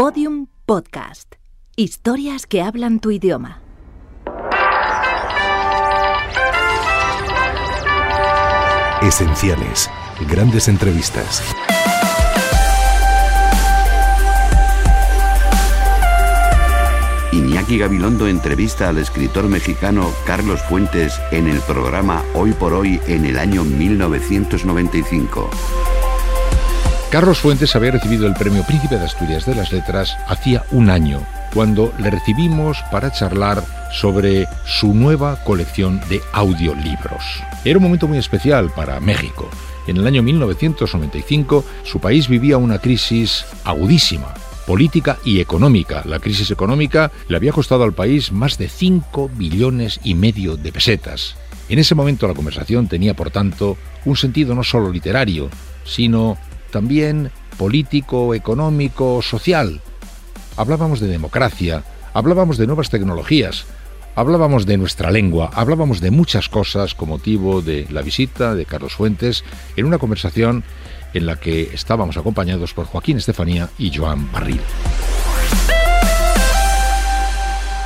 Podium Podcast. Historias que hablan tu idioma. Esenciales. Grandes entrevistas. Iñaki Gabilondo entrevista al escritor mexicano Carlos Fuentes en el programa Hoy por Hoy en el año 1995. Carlos Fuentes había recibido el premio Príncipe de Asturias de las Letras hacía un año, cuando le recibimos para charlar sobre su nueva colección de audiolibros. Era un momento muy especial para México. En el año 1995 su país vivía una crisis agudísima política y económica. La crisis económica le había costado al país más de 5 billones y medio de pesetas. En ese momento la conversación tenía, por tanto, un sentido no solo literario, sino también político, económico, social. Hablábamos de democracia, hablábamos de nuevas tecnologías, hablábamos de nuestra lengua, hablábamos de muchas cosas con motivo de la visita de Carlos Fuentes en una conversación en la que estábamos acompañados por Joaquín Estefanía y Joan Barril.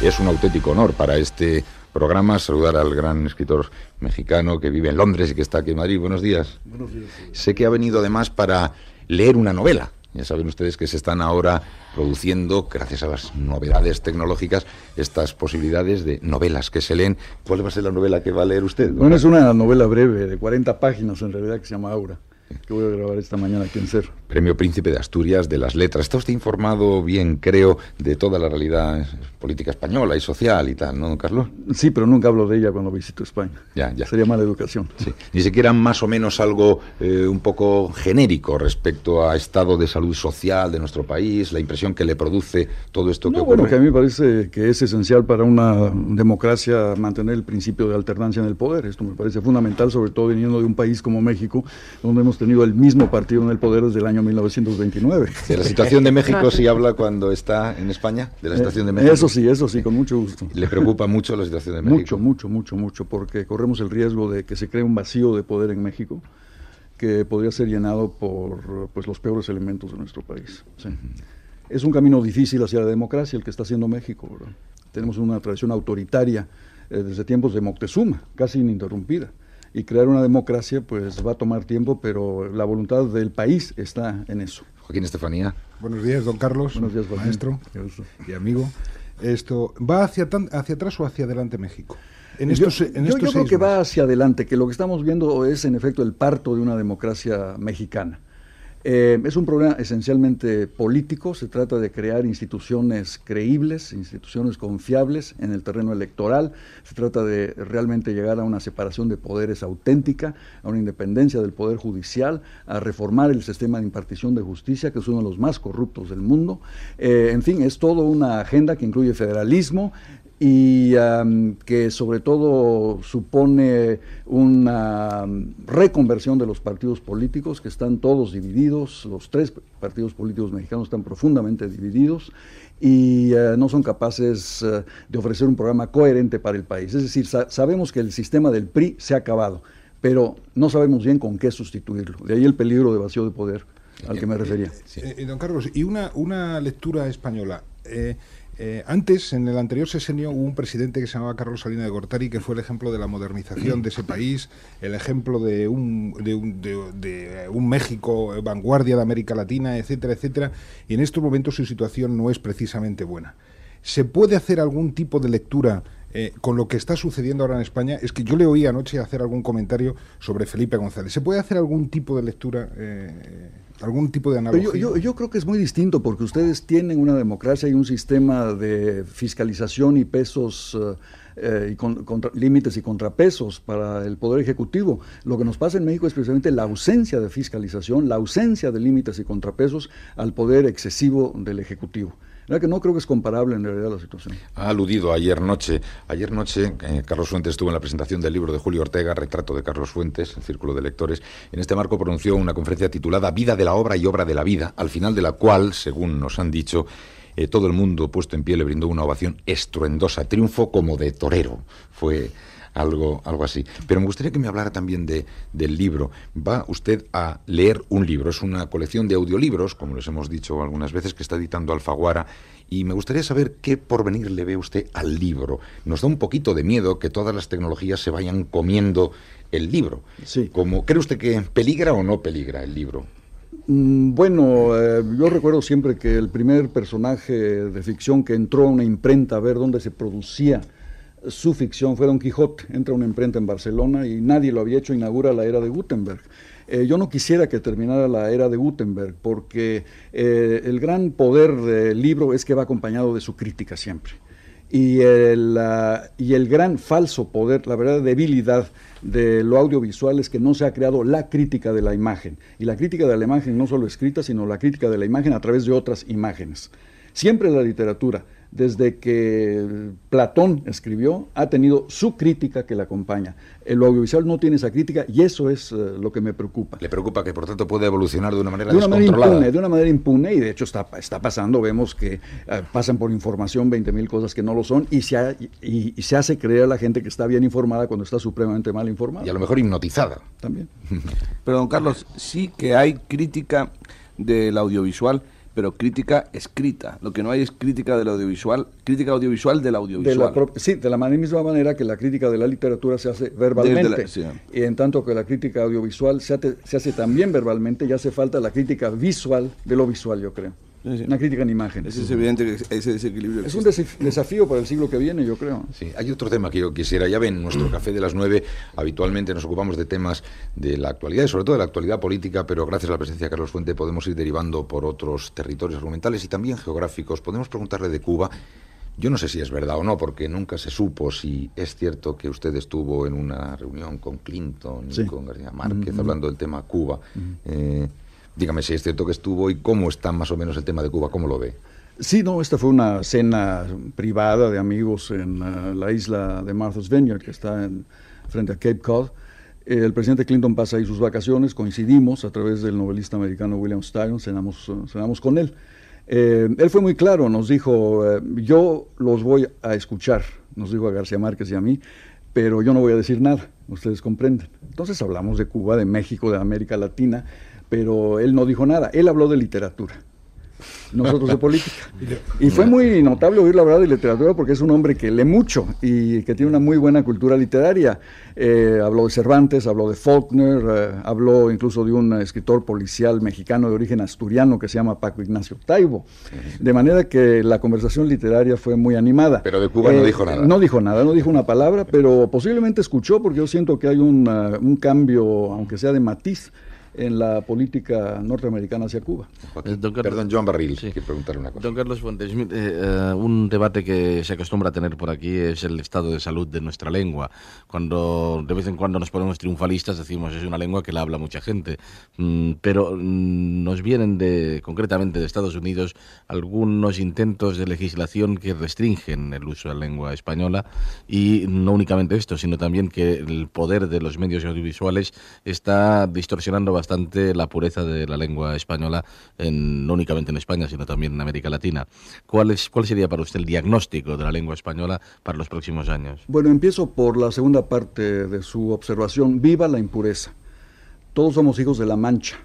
Es un auténtico honor para este programa saludar al gran escritor mexicano que vive en Londres y que está aquí en Madrid. Buenos días. Buenos días. Sé que ha venido además para leer una novela. Ya saben ustedes que se están ahora produciendo, gracias a las novedades tecnológicas, estas posibilidades de novelas que se leen. ¿Cuál va a ser la novela que va a leer usted? Bueno, es una novela breve, de 40 páginas en realidad, que se llama Aura que voy a grabar esta mañana aquí en Ser. Premio Príncipe de Asturias de las Letras. Está usted informado bien, creo, de toda la realidad política española y social y tal, ¿no, don Carlos? Sí, pero nunca hablo de ella cuando visito España. Ya, ya. Sería mala educación. Sí. Ni siquiera más o menos algo eh, un poco genérico respecto a estado de salud social de nuestro país, la impresión que le produce todo esto que no, ocurre. Bueno, que a mí me parece que es esencial para una democracia mantener el principio de alternancia en el poder. Esto me parece fundamental, sobre todo viniendo de un país como México, donde hemos tenido el mismo partido en el poder desde el año 1929. ¿De la situación de México sí habla cuando está en España? ¿De la situación de México? Eso sí, eso sí, con mucho gusto. ¿Le preocupa mucho la situación de México? Mucho, mucho, mucho, mucho, porque corremos el riesgo de que se cree un vacío de poder en México que podría ser llenado por pues, los peores elementos de nuestro país. Sí. Es un camino difícil hacia la democracia el que está haciendo México. ¿verdad? Tenemos una tradición autoritaria eh, desde tiempos de Moctezuma, casi ininterrumpida y crear una democracia pues va a tomar tiempo, pero la voluntad del país está en eso. Joaquín Estefanía. Buenos días, don Carlos. Buenos días, Joaquín. maestro y amigo. Esto va hacia tan, hacia atrás o hacia adelante México. En estos, yo, en estos yo, yo creo que va hacia adelante, que lo que estamos viendo es en efecto el parto de una democracia mexicana. Eh, es un problema esencialmente político, se trata de crear instituciones creíbles, instituciones confiables en el terreno electoral, se trata de realmente llegar a una separación de poderes auténtica, a una independencia del poder judicial, a reformar el sistema de impartición de justicia, que es uno de los más corruptos del mundo. Eh, en fin, es toda una agenda que incluye federalismo, y um, que sobre todo supone una reconversión de los partidos políticos que están todos divididos, los tres partidos políticos mexicanos están profundamente divididos y uh, no son capaces uh, de ofrecer un programa coherente para el país. Es decir, sa sabemos que el sistema del PRI se ha acabado, pero no sabemos bien con qué sustituirlo. De ahí el peligro de vacío de poder al que me refería. Eh, eh, don Carlos, y una, una lectura española. Eh, antes, en el anterior sesenio, hubo un presidente que se llamaba Carlos Salinas de Gortari, que fue el ejemplo de la modernización de ese país, el ejemplo de un, de un, de un México vanguardia de América Latina, etcétera, etcétera. Y en estos momentos su situación no es precisamente buena. ¿Se puede hacer algún tipo de lectura eh, con lo que está sucediendo ahora en España? Es que yo le oí anoche hacer algún comentario sobre Felipe González. ¿Se puede hacer algún tipo de lectura? Eh, algún tipo de analogía. Yo, yo, yo, creo que es muy distinto porque ustedes tienen una democracia y un sistema de fiscalización y pesos eh, y con, contra, límites y contrapesos para el Poder Ejecutivo. Lo que nos pasa en México es precisamente la ausencia de fiscalización, la ausencia de límites y contrapesos al poder excesivo del Ejecutivo. ¿Verdad que no creo que es comparable en realidad la situación. Ha aludido ayer noche. Ayer noche eh, Carlos Fuentes estuvo en la presentación del libro de Julio Ortega, Retrato de Carlos Fuentes, el Círculo de Lectores. En este marco pronunció una conferencia titulada Vida de la obra y obra de la vida, al final de la cual, según nos han dicho, eh, todo el mundo puesto en pie le brindó una ovación estruendosa, triunfo como de torero. Fue algo, algo así. Pero me gustaría que me hablara también de, del libro. Va usted a leer un libro, es una colección de audiolibros, como les hemos dicho algunas veces, que está editando Alfaguara, y me gustaría saber qué porvenir le ve usted al libro. Nos da un poquito de miedo que todas las tecnologías se vayan comiendo el libro. Sí. Como, ¿Cree usted que peligra o no peligra el libro? Mm, bueno, eh, yo recuerdo siempre que el primer personaje de ficción que entró a una imprenta a ver dónde se producía su ficción fue Don Quijote. Entra una imprenta en Barcelona y nadie lo había hecho, inaugura la era de Gutenberg. Eh, yo no quisiera que terminara la era de Gutenberg porque eh, el gran poder del libro es que va acompañado de su crítica siempre. Y el, y el gran falso poder, la verdad debilidad de lo audiovisual es que no se ha creado la crítica de la imagen. Y la crítica de la imagen no solo escrita, sino la crítica de la imagen a través de otras imágenes. Siempre la literatura desde que Platón escribió, ha tenido su crítica que le acompaña. El audiovisual no tiene esa crítica y eso es eh, lo que me preocupa. ¿Le preocupa que por tanto puede evolucionar de una manera de una manera impune, de una manera impune y de hecho está, está pasando, vemos que eh, pasan por información 20.000 cosas que no lo son y se, y, se hace creer a la gente que está bien informada cuando está supremamente mal informada. Y a lo mejor hipnotizada. También. Pero don Carlos, sí que hay crítica del audiovisual pero crítica escrita. Lo que no hay es crítica del audiovisual, crítica audiovisual del audiovisual. sí, de la misma manera que la crítica de la literatura se hace verbalmente. Y en tanto que la crítica audiovisual se se hace también verbalmente, ya hace falta la crítica visual de lo visual, yo creo. Una crítica en imágenes. Es evidente que ese desequilibrio Es un desafío para el siglo que viene, yo creo. Sí, hay otro tema que yo quisiera. Ya ven, en nuestro café de las nueve habitualmente nos ocupamos de temas de la actualidad y sobre todo de la actualidad política, pero gracias a la presencia de Carlos Fuente podemos ir derivando por otros territorios argumentales y también geográficos. Podemos preguntarle de Cuba. Yo no sé si es verdad o no, porque nunca se supo si es cierto que usted estuvo en una reunión con Clinton y con García Márquez hablando del tema Cuba. Dígame si es cierto que estuvo y cómo está más o menos el tema de Cuba, cómo lo ve. Sí, no, esta fue una cena privada de amigos en uh, la isla de Martha's Vineyard, que está en, frente a Cape Cod. el presidente Clinton pasa ahí sus vacaciones, coincidimos a través del novelista americano William Styron, cenamos, uh, cenamos con él. Eh, él fue muy claro, nos dijo, eh, yo los voy a escuchar, nos dijo a García Márquez y a mí, pero yo no voy a decir nada, ustedes comprenden. Entonces hablamos de Cuba, de México, de América Latina, pero él no dijo nada, él habló de literatura nosotros de política. Y fue muy notable oírlo hablar de literatura porque es un hombre que lee mucho y que tiene una muy buena cultura literaria. Eh, habló de Cervantes, habló de Faulkner, eh, habló incluso de un escritor policial mexicano de origen asturiano que se llama Paco Ignacio Taibo. De manera que la conversación literaria fue muy animada. Pero de Cuba no eh, dijo nada. No dijo nada, no dijo una palabra, pero posiblemente escuchó porque yo siento que hay un, un cambio, aunque sea de matiz, en la política norteamericana hacia Cuba. Eh, Perdón, Joan Barril, sí. preguntarle una cosa. Don Carlos Fuentes, eh, eh, un debate que se acostumbra a tener por aquí es el estado de salud de nuestra lengua. Cuando de vez en cuando nos ponemos triunfalistas decimos es una lengua que la habla mucha gente, mm, pero mm, nos vienen de concretamente de Estados Unidos algunos intentos de legislación que restringen el uso de la lengua española y no únicamente esto, sino también que el poder de los medios audiovisuales está distorsionando bastante bastante la pureza de la lengua española, en, no únicamente en España, sino también en América Latina. ¿Cuál, es, ¿Cuál sería para usted el diagnóstico de la lengua española para los próximos años? Bueno, empiezo por la segunda parte de su observación. Viva la impureza. Todos somos hijos de la mancha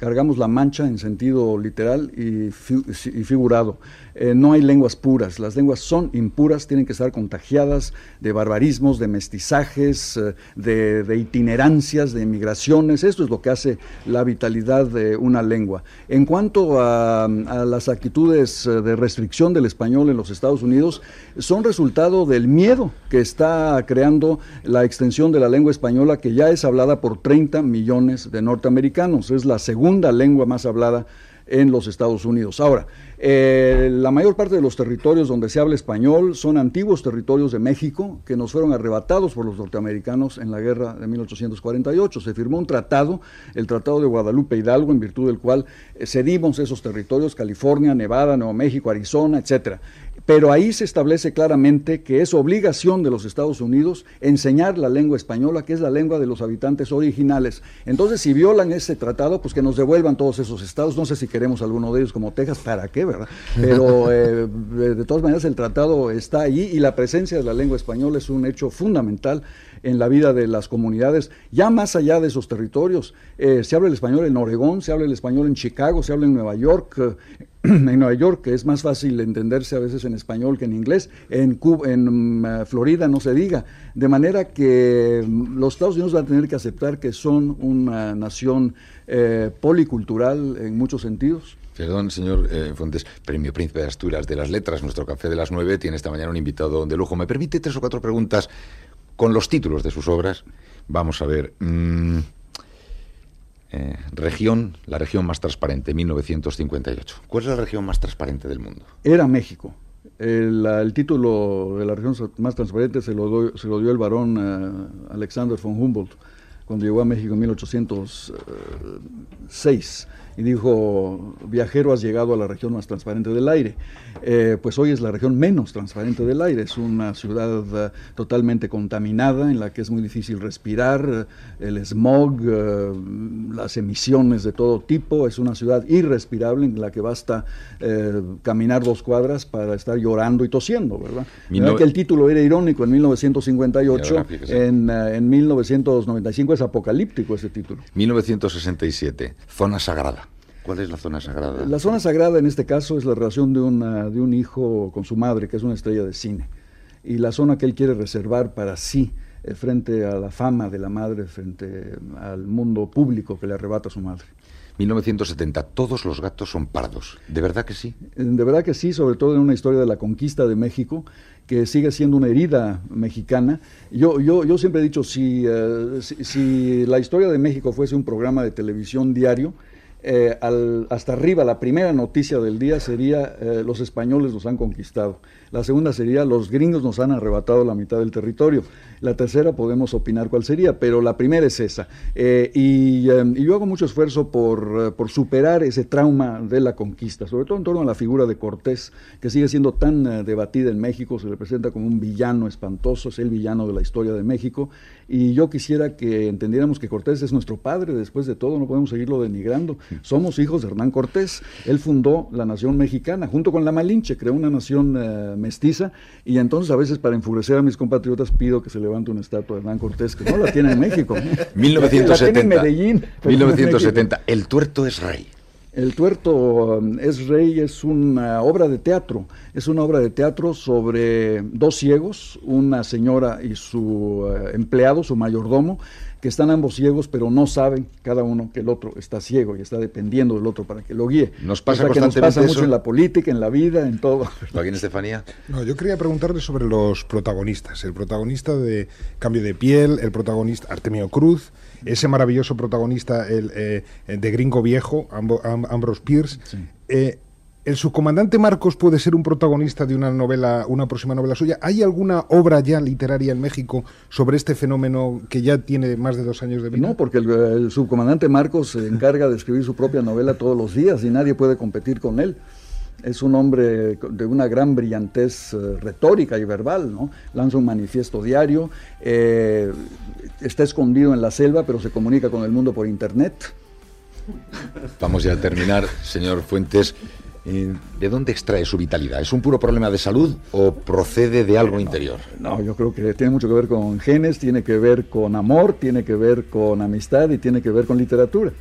cargamos la mancha en sentido literal y, figurado. Eh, no hay lenguas puras, las lenguas son impuras, tienen que estar contagiadas de barbarismos, de mestizajes, eh, de, itinerancias, de migraciones. Esto es lo que hace la vitalidad de una lengua. En cuanto a, a las actitudes eh, de restricción del español en los Estados Unidos, son resultado del miedo que está creando la extensión de la lengua española, que ya es hablada por 30 millones de norteamericanos. Es la segunda lengua más hablada en los Estados Unidos. Ahora, eh, la mayor parte de los territorios donde se habla español son antiguos territorios de México que nos fueron arrebatados por los norteamericanos en la guerra de 1848. Se firmó un tratado, el Tratado de Guadalupe Hidalgo, en virtud del cual eh, cedimos esos territorios, California, Nevada, Nuevo México, Arizona, etcétera. Pero ahí se establece claramente que es obligación de los Estados Unidos enseñar la lengua española, que es la lengua de los habitantes originales. Entonces, si violan ese tratado, pues que nos devuelvan todos esos estados. No sé si queremos alguno de ellos como Texas, ¿para qué, verdad? Pero eh, de todas maneras el tratado está allí y la presencia de la lengua española es un hecho fundamental en la vida de las comunidades, ya más allá de esos territorios. Eh, se habla el español en Oregón, se habla el español en Chicago, se habla en Nueva York, eh, en Nueva York, que es más fácil entenderse a veces en español que en inglés, en, Cuba, en mm, Florida no se diga, de manera que mm, los Estados Unidos van a tener que aceptar que son una nación eh, policultural en muchos sentidos. Perdón, señor eh, Fuentes, Premio Príncipe de Asturias de las Letras, nuestro café de las nueve tiene esta mañana un invitado de lujo. ¿Me permite tres o cuatro preguntas con los títulos de sus obras? Vamos a ver. Mm, eh, región, la región más transparente, 1958. ¿Cuál es la región más transparente del mundo? Era México. El, título de la región más transparente se lo, se lo dio el varón eh, Alexander von Humboldt cuando llegó a México en 1806 y dijo, viajero, has llegado a la región más transparente del aire. Eh, pues hoy es la región menos transparente del aire, es una ciudad eh, totalmente contaminada en la que es muy difícil respirar, eh, el smog, las emisiones de todo tipo, es una ciudad irrespirable en la que basta caminar dos cuadras para estar llorando y tosiendo, ¿verdad? que el título era irónico en 1958, en, en 1995 es apocalíptico ese título. 1967, zona sagrada. ¿Cuál es la zona sagrada? La zona sagrada en este caso es la relación de, una, de un hijo con su madre, que es una estrella de cine, y la zona que él quiere reservar para sí, eh, frente a la fama de la madre, frente al mundo público que le arrebata a su madre. 1970, todos los gatos son pardos. ¿De verdad que sí? De verdad que sí, sobre todo en una historia de la conquista de México, que sigue siendo una herida mexicana. Yo, yo, yo siempre he dicho, si, eh, si la historia de México fuese un programa de televisión diario, eh, hasta arriba, la primera noticia del día sería eh, los españoles nos han conquistado. La segunda sería los gringos nos han arrebatado la mitad del territorio. La tercera podemos opinar cuál sería, pero la primera es esa. Eh, y, yo hago mucho esfuerzo por, por, superar ese trauma de la conquista, sobre todo en torno a la figura de Cortés, que sigue siendo tan debatida en México, se le presenta como un villano espantoso, es el villano de la historia de México. Y yo quisiera que entendiéramos que Cortés es nuestro padre, después de todo, no podemos seguirlo denigrando. Somos hijos de Hernán Cortés. Él fundó la nación mexicana junto con la Malinche, creó una nación eh, mestiza y entonces a veces para enfurecer a mis compatriotas pido que se levante una estatua de Hernán Cortés, que no la tiene en México. 1970. en Medellín. 1970. El tuerto es rey. El tuerto um, es rey es una obra de teatro, es una obra de teatro sobre dos ciegos, una señora y su eh, empleado, su mayordomo, que están ambos ciegos, pero no saben cada uno que el otro está ciego y está dependiendo del otro para que lo guíe. Nos pasa constantemente nos pasa mucho en la política, en la vida, en todo. Joaquín Estefanía. No, yo quería preguntarle sobre los protagonistas. El protagonista de Cambio de Piel, el protagonista Artemio Cruz, ese maravilloso protagonista el, eh, de Gringo Viejo, Ambrose Pierce. Eh, ¿El subcomandante Marcos puede ser un protagonista de una novela, una próxima novela suya? ¿Hay alguna obra ya literaria en México sobre este fenómeno que ya tiene más de dos años de vida? No, porque el, subcomandante Marcos se encarga de escribir su propia novela todos los días y nadie puede competir con él. Es un hombre de una gran brillantez eh, retórica y verbal, ¿no? Lanza un manifiesto diario, eh, está escondido en la selva, pero se comunica con el mundo por internet. Vamos ya a terminar, señor Fuentes. Eh, ¿De dónde extrae su vitalidad? ¿Es un puro problema de salud o procede de algo interior? No, yo creo que tiene mucho que ver con genes, tiene que ver con amor, tiene que ver con amistad y tiene que ver con literatura.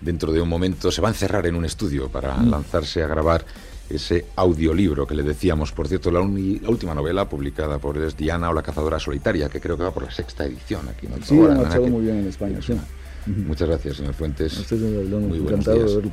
Dentro de un momento se va a encerrar en un estudio para mm. lanzarse a grabar ese audiolibro que le decíamos, por cierto, la, última novela publicada por es Diana o la cazadora solitaria, que creo que va por la sexta edición aquí en Sí, ha marchado muy bien en España. Sí. Muchas gracias, señor Fuentes. Usted, muy encantado de verlo.